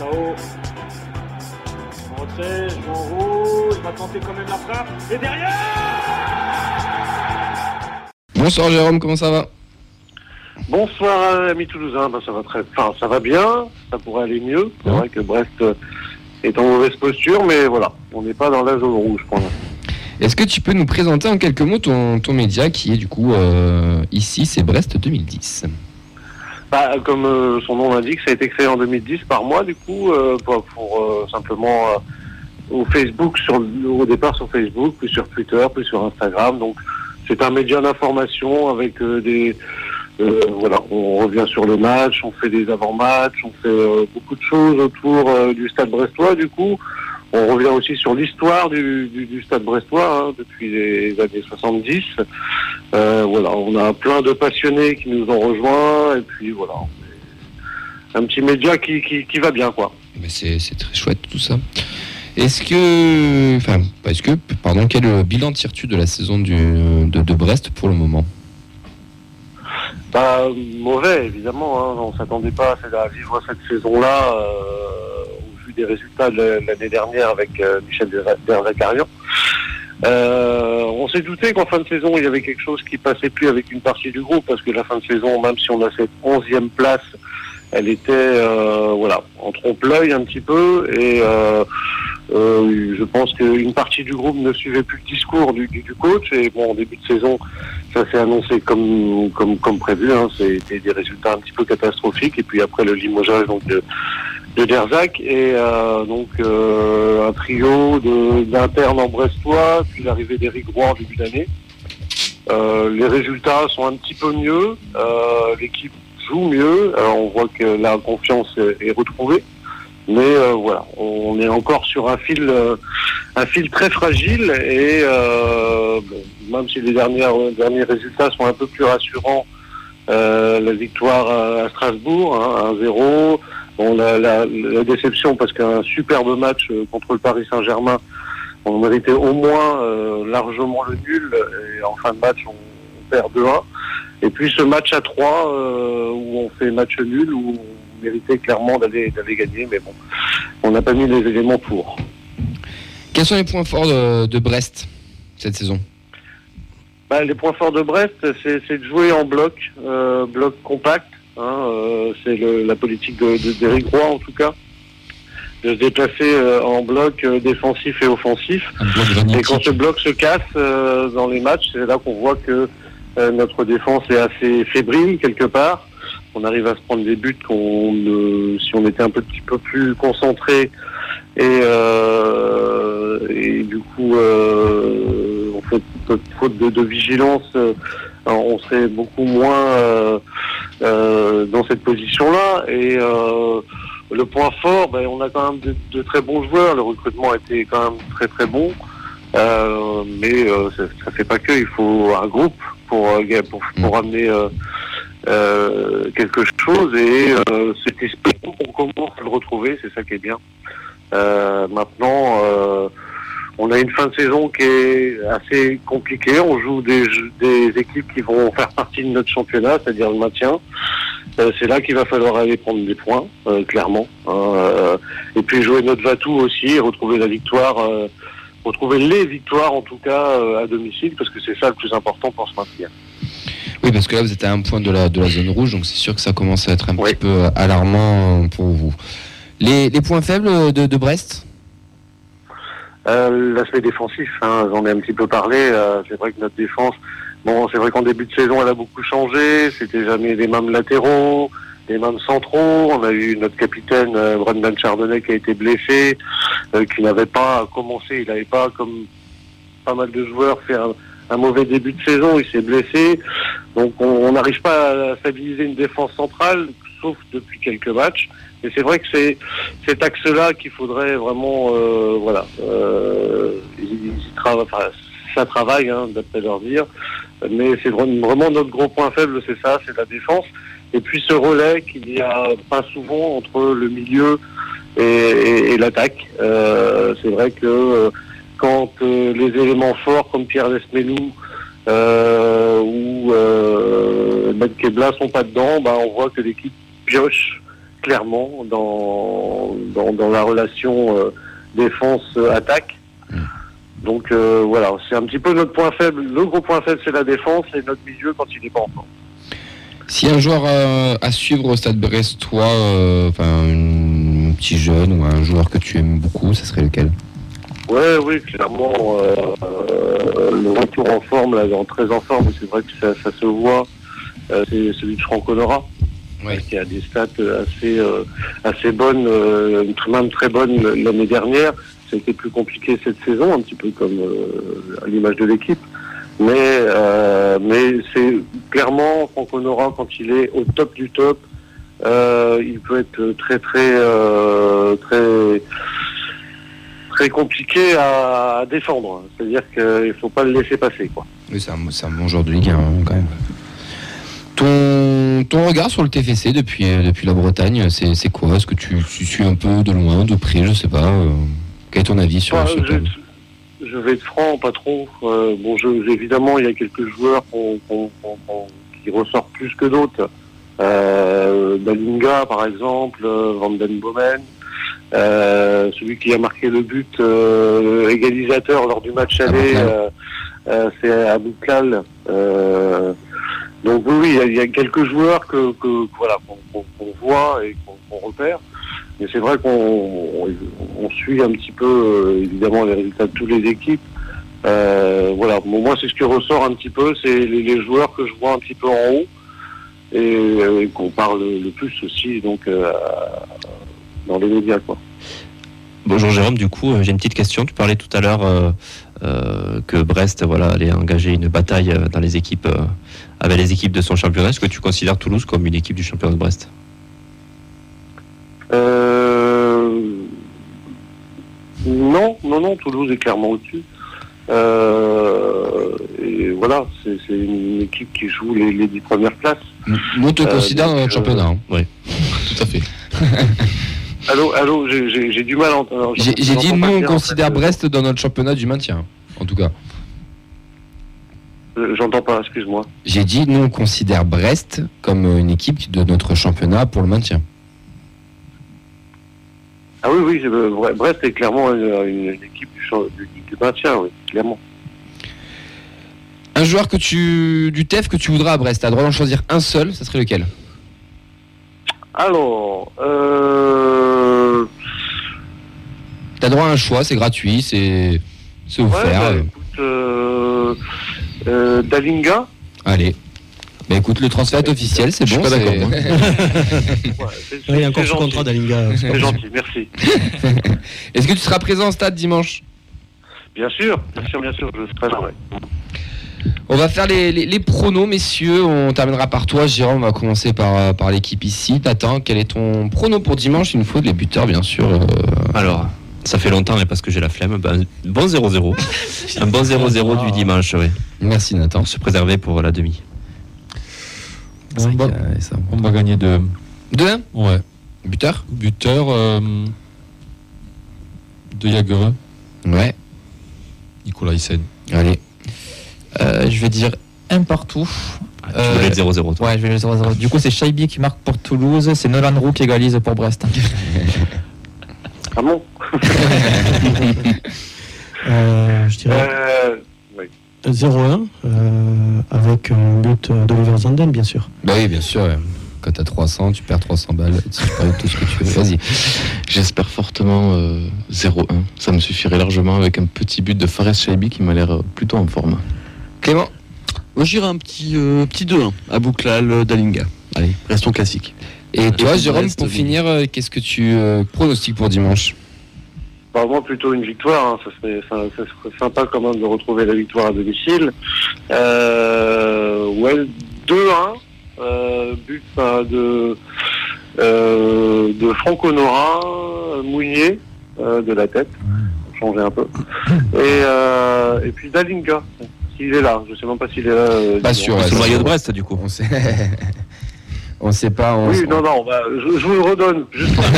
Sao. Retrait, joue en haut, il va tenter quand même la frappe. Et derrière Bonsoir Jérôme, comment ça va? Bonsoir amis toulousains, ben, ça va très, enfin, ça va bien, ça pourrait aller mieux. C'est Ouais. vrai que Brest euh, est en mauvaise posture, mais voilà, on n'est pas dans la zone rouge pour l'instant. Est-ce que tu peux nous présenter en quelques mots ton, ton média qui est du coup euh, ici, c'est Brest 2010 Bah, comme euh, son nom l'indique, ça a été créé en 2010 par moi, du coup, euh, pour, pour, euh, simplement euh, au Facebook, sur, au départ sur Facebook, puis sur Twitter, puis sur Instagram. Donc, c'est un média d'information avec euh, des, voilà, on revient sur le match, on fait des avant-matchs, on fait beaucoup de choses autour du Stade Brestois. Du coup, on revient aussi sur l'histoire du, du, du Stade Brestois hein, depuis les années 70. Euh, voilà, on a plein de passionnés qui nous ont rejoints et puis voilà, un petit média qui, qui, qui va bien quoi. Mais c'est c'est très chouette tout ça. Est-ce que, enfin, est-ce que, pardon, quel bilan tires-tu de la saison du, de, de Brest pour le moment? Bah, mauvais, évidemment. Hein. On s'attendait pas à vivre cette saison-là euh, résultats l'année dernière avec euh, Michel Derzakarian. Euh, on s'est douté qu'en fin de saison, il y avait quelque chose qui passait plus avec une partie du groupe, parce que la fin de saison, même si on a cette onzième place, elle était euh, voilà en trompe-l'œil un petit peu, et euh, je pense qu'une partie du groupe ne suivait plus le discours du, coach, et bon, en début de saison, ça s'est annoncé comme, comme, comme prévu. Hein. C'était des résultats un petit peu catastrophiques. Et puis après le limogeage donc, de Derzac. Et euh, donc euh, un trio d'internes en brestois, puis l'arrivée d'Éric Roy en début d'année. Euh, les résultats sont un petit peu mieux. L'équipe joue mieux. Alors, on voit que la confiance est, retrouvée. Mais voilà, on est encore sur un fil, très fragile et même si les dernières, derniers résultats sont un peu plus rassurants, la victoire à, Strasbourg, hein, 1-0, bon, la, la, la déception parce qu'un superbe match euh, contre le Paris Saint-Germain, on méritait au moins euh, largement le nul et en fin de match on perd 2-1. Et puis ce match à 3 euh, où on fait match nul, où on méritait clairement d'aller gagner, mais bon, on n'a pas mis les éléments pour. Quels sont les points forts de, de Brest cette saison? Bah, les points forts de Brest, c'est c'est de jouer en bloc, euh, bloc compact. Hein, euh, c'est la politique de- de- d'Éric Roy en tout cas, de se déplacer euh, en bloc euh, défensif et offensif. Et quand ce bloc se casse euh, dans les matchs, c'est là qu'on voit que notre défense est assez fébrile quelque part. On arrive à se prendre des buts qu'on si on était un petit peu plus concentré et, et du coup on fait faute, de, de vigilance, on serait beaucoup moins dans cette position-là. Et euh, le point fort, ben, on a quand même de, de très bons joueurs. Le recrutement a été quand même très très bon. Euh, mais euh, ça, ça fait pas que. Il faut un groupe pour euh, pour, pour amener euh, euh, quelque chose. Et euh, cet esprit, on commence à le retrouver. C'est ça qui est bien. Euh, maintenant, euh, on a une fin de saison qui est assez compliquée. On joue des, équipes qui vont faire partie de notre championnat, c'est-à-dire le maintien. Euh, c'est là qu'il va falloir aller prendre des points, euh, clairement. hein, euh, et puis jouer notre Vatou aussi, et retrouver la victoire, retrouver les victoires en tout cas à domicile, parce que c'est ça le plus important pour se maintenir. Oui, parce que là vous êtes à un point de la, de la zone rouge, donc c'est sûr que ça commence à être un Oui. petit peu alarmant pour vous. Les, les points faibles de, de Brest? Euh, L'aspect défensif, hein, j'en ai un petit peu parlé. euh, c'est vrai que notre défense, bon, c'est vrai qu'en début de saison, elle a beaucoup changé. C'était jamais les mêmes latéraux, les mêmes centraux. On a eu notre capitaine euh, Brendan Chardonnay qui a été blessé, euh, qui n'avait pas commencé. Il n'avait pas, comme pas mal de joueurs, fait un, mauvais début de saison. Il s'est blessé, donc on on n'arrive pas à stabiliser une défense centrale, sauf depuis quelques matchs. Et c'est vrai que c'est cet axe-là qu'il faudrait vraiment, euh, voilà, euh, ça travaille, hein, d'après leur dire, mais c'est vraiment notre gros point faible, c'est ça, c'est la défense. Et puis ce relais qu'il y a pas souvent entre le milieu et, l'attaque. Euh, c'est vrai que quand les éléments forts comme Pierre Lesmelou ou euh, Kebla sont pas dedans, bah, on voit que l'équipe pioche clairement dans, dans, dans la relation euh, défense-attaque. Mm. Donc euh, voilà, c'est un petit peu notre point faible. Le gros point faible, c'est la défense et notre milieu quand il n'est pas en forme. Si un joueur euh, à suivre au stade brestois, euh, enfin un petit jeune ou un joueur que tu aimes beaucoup, ça serait lequel? Ouais, oui, clairement, le retour en forme, là, en très en forme, c'est vrai que ça, ça se voit, c'est celui de Franck Honora, Ouais. qui a des stats assez, euh, assez bonnes, euh, même très bonnes l'année dernière. Ça a été plus compliqué cette saison, un petit peu comme euh, à l'image de l'équipe. Mais, euh, mais c'est clairement Franck Honora, quand il est au top du top, il peut être très, très, très, très compliqué à, défendre. C'est-à-dire qu'il faut pas le laisser passer. Quoi. Oui, c'est un, un bon joueur de Ligue 1 hein, quand même. Ton, ton regard sur le TFC depuis, euh, depuis la Bretagne, c'est quoi? Est-ce que tu, tu suis un peu de loin, de près, je sais pas euh, Quel est ton avis sur Bah, ce je, vais être franc, pas trop. Euh, bon, je- évidemment, il y a quelques joueurs qui ressortent plus que d'autres. Euh, Dalinga, par exemple, Van Den Bomen, euh, celui qui a marqué le but euh, égalisateur lors du match aller, euh, euh, c'est Abouklal. Euh, donc oui, il y y, a quelques joueurs que, que- voilà qu'on voit et qu'on repère. Mais c'est vrai qu'on on, suit un petit peu euh, évidemment les résultats de toutes les équipes. Euh, voilà, moi c'est ce qui ressort un petit peu, c'est les, les joueurs que je vois un petit peu en haut et, euh, et qu'on parle le plus aussi donc euh, dans les médias quoi. Bonjour Jérôme, du coup, euh, j'ai une petite question. Tu parlais tout à l'heure euh, euh, que Brest voilà, allait engager une bataille dans les équipes, euh, avec les équipes de son championnat. Est-ce que tu considères Toulouse comme une équipe du championnat de Brest? Euh, non, non, non, Toulouse est clairement au-dessus. Euh, et voilà, c'est une équipe qui joue les, les dix premières places. Nous, on te Euh, considère dans donc, notre euh, championnat. hein. Tout à fait. Allô, allô, j'ai- du mal à entendre. J'ai dit, nous, on en considère fait. Brest dans notre championnat du maintien, en tout cas. Euh, J'entends pas, excuse-moi. J'ai dit, nous, on considère Brest comme une équipe de notre championnat pour le maintien. Ah oui, oui, euh, Bre- Brest est clairement une, équipe du maintien, oui, clairement. Un joueur que tu, du TEF que tu voudras à Brest, tu as le droit d'en choisir un seul, ça serait lequel? Alors, euh, Tu as droit à un choix, c'est gratuit, c'est c'est ouais, offert. bah, écoute, euh, euh, Dalinga, Allez. Bah écoute, le transfert est officiel, c'est Je suis bon. pas d'accord, ouais, il est encore c'est sous gentil. contrat d'Alinga. C'est gentil, merci. Est-ce que tu seras présent au stade dimanche? Bien sûr, bien sûr, bien sûr, je serai là, ouais. On va faire les, les- les pronos, messieurs. On terminera par toi, Jérôme. On va commencer par, euh, par l'équipe ici. Nathan, quel est ton prono pour dimanche Il nous faut les buteurs, bien sûr. euh, Alors, ça fait longtemps, mais parce que j'ai la flemme. Ben, bon 0-0. Un bon 0-0 du dimanche, oui. Merci, Nathan. Se préserver pour la demi. On va, ça. on gagner de. 2-1 Ouais. Buteur Buteur euh, de Jagereux, Ouais. Nicolas Hyssen. Allez. Euh, je vais dire un partout. Tu Euh, voulais le 0-0, toi Ouais, je vais le 0-0. Du coup, c'est Shaibi qui marque pour Toulouse, c'est Nolan Roux qui égalise pour Brest. Ah bon Euh, je dirais euh, oui. 0-1 euh, avec un but d'Oliver Zanden, bien sûr. Bah oui, bien sûr. Quand t'as 300, tu perds 300 balles. Tu tout ce que tu veux. Vas-y. J'espère fortement euh, 0-1. Ça me suffirait largement avec un petit but de Fares Shaibi qui m'a l'air plutôt en forme. Clément Moi, j'irai un petit, euh, petit 2-1 à Bouclal Dalinga. Allez, restons classiques. Et toi, pour Jérôme, pour finir, qu'est-ce que tu euh, pronostiques pour dimanche? Bah, moi, plutôt une victoire. hein. Ça, serait, ça, ça serait sympa quand même de retrouver la victoire à domicile. Euh, ouais, 2-1. Euh, but bah, de, euh, de Franck Honora, euh, Mounier, euh, de la tête. Pour changer un peu. Et, euh, et puis Dalinga, s'il est là. Je sais même pas s'il est là. euh, Pas sûr, C'est le maillot de. Brest, du coup. On sait. on sait pas. On, Oui, non, non, bah, je, je vous le redonne. Juste pour-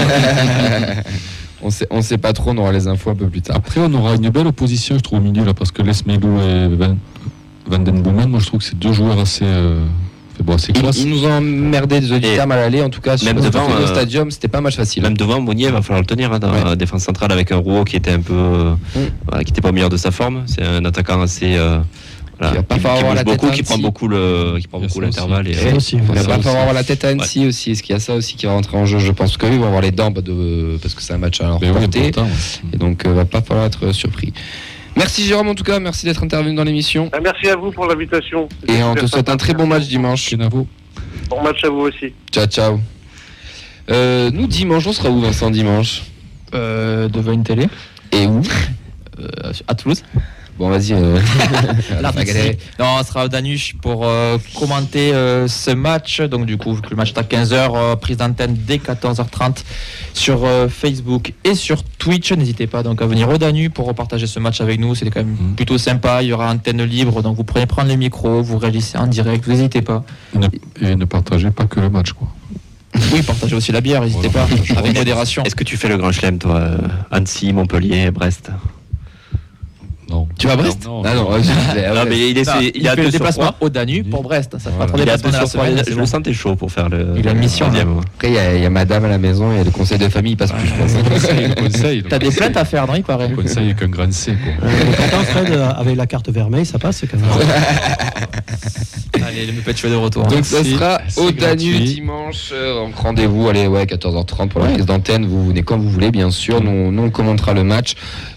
on sait, on sait pas trop. On aura les infos un peu plus tard. Après, on aura une belle opposition, je trouve, au milieu, là, parce que Les Melou et Van, Van Den Boomen, moi, je trouve que c'est deux joueurs assez. euh, bon, c'est Ils, classe. ils nous ont emmerdé des auditeurs mal allés. En tout cas, sur même le devant, Tokyo euh, Stadium, c'était pas un match facile. Même devant, Monnier va falloir le tenir hein, dans Ouais. la défense centrale avec un Rouault qui était un peu, euh, voilà, qui était pas au meilleur de sa forme. C'est un attaquant assez, euh, voilà, Qui va pas falloir avoir la tête beaucoup, à qui prend Annecy. beaucoup le, qui prend Il y a beaucoup ça aussi. l'intervalle. et- Ça aussi, Il va pas falloir avoir la tête à Annecy aussi. Est-ce qu'il y a ça aussi qui va rentrer en jeu? Je pense que oui, ils vont avoir les dents bah, de... parce que c'est un match à leur Mais oui, portée. Et donc, euh, va pas falloir être surpris. Merci Jérôme, en tout cas, merci d'être intervenu dans l'émission. Ah, Merci à vous pour l'invitation. Et on te souhaite un très bon match dimanche. Bon match à vous aussi. Ciao, ciao. Euh, nous, dimanche, on sera où, Vincent, dimanche? Euh, devant une télé Et où? Euh, à Toulouse. Bon, vas-y. euh. Non, on sera au Danuche pour euh, commenter euh, ce match. Donc, du coup, le match est à 15h, prise d'antenne dès 14h30 sur euh, Facebook et sur Twitch. N'hésitez pas donc à venir au Danu pour repartager ce match avec nous. C'est quand même Mhm. plutôt sympa. Il y aura antenne libre. Donc, vous pourrez prendre les micros, vous réagissez en direct. Vous n'hésitez pas. Et ne, et ne partagez pas que le match, quoi. Oui, partagez aussi la bière. N'hésitez Voilà. pas. Avec modération. Est-ce que tu fais le grand chelem, toi, Annecy, Montpellier, Brest? Tu vas à Brest Non. Ah non, Non, mais il est, Ça, il, il, fait le deux sur déplacement au Danu pour Brest. Ça fera Voilà. trois déplacements sur trois. semaine. Je le bon. sentais chaud pour faire le. Il a une mission, le deuxième. Après, il y, a- il y a madame à la maison, il y a le conseil de famille, il passe plus, je pense. Le le. T'as des plaintes à faire, non Il paraît. Le conseil est qu'un grand C, quoi. Pourtant, Fred, euh, avec la carte vermeille, ça passe quand même. Allez, le Muppet de retour. Donc ça sera au Danu gratuit. dimanche. euh, Donc rendez-vous, allez, ouais, 14h30 pour la prise d'antenne. Vous venez quand vous voulez, bien sûr. Nous, nous on commentera le match.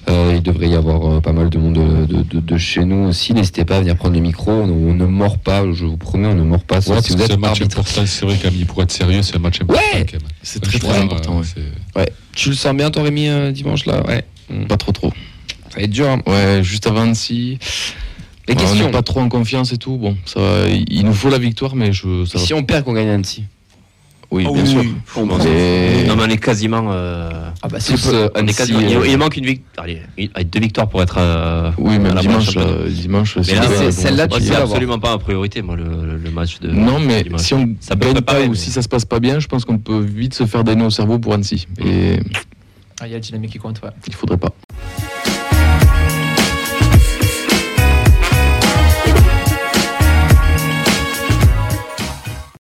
Euh, il devrait y avoir pas mal de monde de, de- de- de chez nous aussi. N'hésitez pas à venir prendre le micro. On, on ne mord pas, je vous promets, on ne mord pas. Ouais, si vous c'est êtes un match arbitre. important. C'est vrai, Camille, pour être sérieux, c'est un match important. Ouais. C'est très très important. euh, ouais. Tu le sens bien, ton Rémi, euh, dimanche là? Ouais. Hmm. Pas trop trop. Ça va être dur. hein. Ouais, juste avant Annecy. Les Ouais, on questions. n'est pas trop en confiance et tout. Bon, ça va, il il nous faut la victoire, mais je. Ça va- Si on perd, qu'on gagne Annecy. Oui, Ah bien oui, sûr. oui. Mais- Non, mais on est quasiment. euh, Ah bah, Tous, euh, on est Annecy, quasiment- il, euh, il manque une victoire. Allez, deux victoires pour être. euh, Oui, la dimanche, dimanche. Mais c'est là, c'est- bon, celle-là, c'est tu l'avoir. absolument pas en priorité, moi, le, le match de. Non, mais dimanche. si on Ça peut gagne préparer, pas ou mais- si ça se passe pas bien, je pense qu'on peut vite se faire des nœuds au cerveau pour Annecy. Et Ah, il y a la dynamique qui compte, ouais. il faudrait pas.